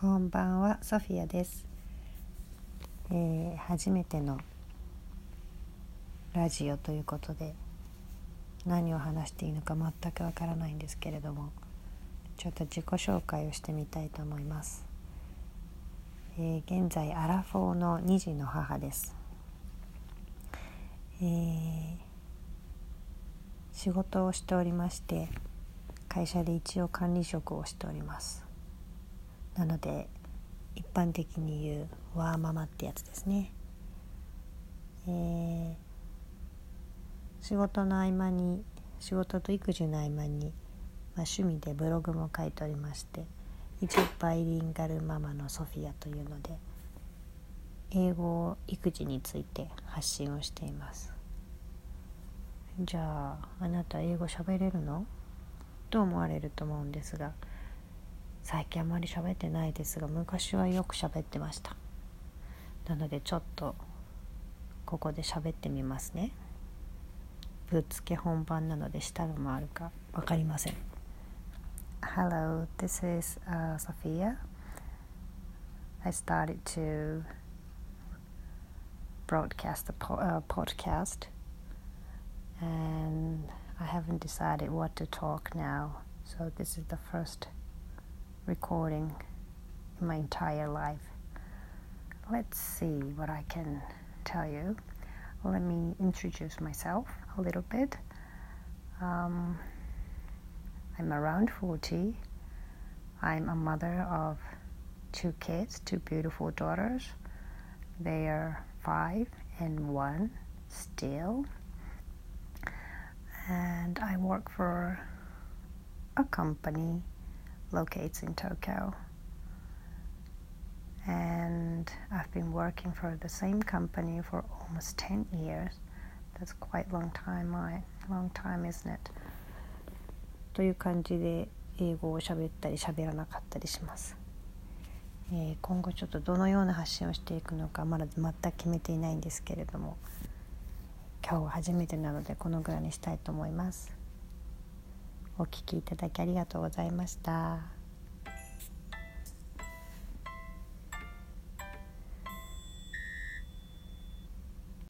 こんばんは、ソフィアです。えー初めてのラジオということで何を話していいのか全くわからないんですけれどもちょっと自己紹介をしてみたいと思います。えー現在アラフォーの2児の母です。えー仕事をしておりまして会社で一応管理職をしております。なので一般的に言うワーママってやつですね、えー仕事の合間に仕事と育児の合間に、まあ、趣味でブログも書いておりまして一応バイリンガルママのソフィアというので英語育児について発信をしています。じゃああなた英語喋れるの？と思われると思うんですが最近あまり喋ってないですが昔はよく喋ってましたなのでちょっとここで喋ってみますねぶっつけ本番なので下のもあるか分かりません Hello, this is、uh, Sophia I started to broadcast a po- uh, podcast and I haven't decided what to talk now so this is the first recording in my entire life. Let's see what I can tell you. Let me introduce myself a little bit. Um, I'm around 40. I'm a mother of two kids, two beautiful daughters. They are five and one still. And I work for a company locates in Tokyo. And I've been working for the same company for almost 10 years. That's quite long time, my long time, isn't it? という感じで英語を喋ったり喋らなかったりします。えー今後ちょっとどのような発信をしていくのかまだ全く決めていないんですけれども今日は初めてなのでこのぐらいにしたいと思います。お聞きいただきありがとうございました。